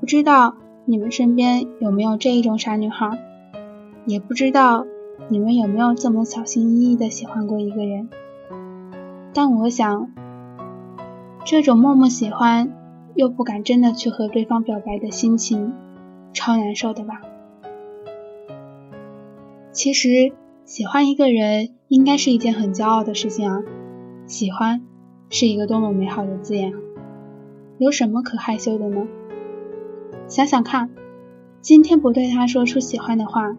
不知道你们身边有没有这一种傻女孩，也不知道你们有没有这么小心翼翼的喜欢过一个人。但我想，这种默默喜欢又不敢真的去和对方表白的心情，超难受的吧？其实，喜欢一个人应该是一件很骄傲的事情啊！喜欢是一个多么美好的字眼，有什么可害羞的呢？想想看，今天不对他说出喜欢的话，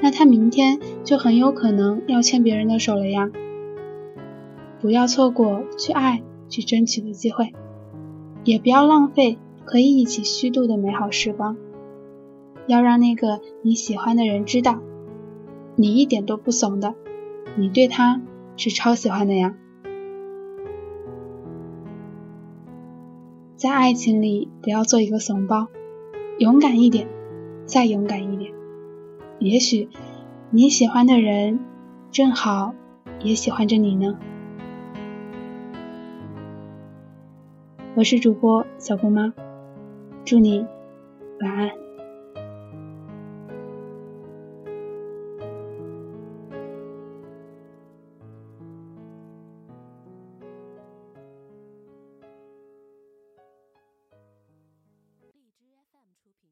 那他明天就很有可能要牵别人的手了呀！不要错过去爱、去争取的机会，也不要浪费可以一起虚度的美好时光。要让那个你喜欢的人知道。你一点都不怂的，你对他是超喜欢的呀。在爱情里，不要做一个怂包，勇敢一点，再勇敢一点。也许你喜欢的人，正好也喜欢着你呢。我是主播小姑妈，祝你晚安。出品。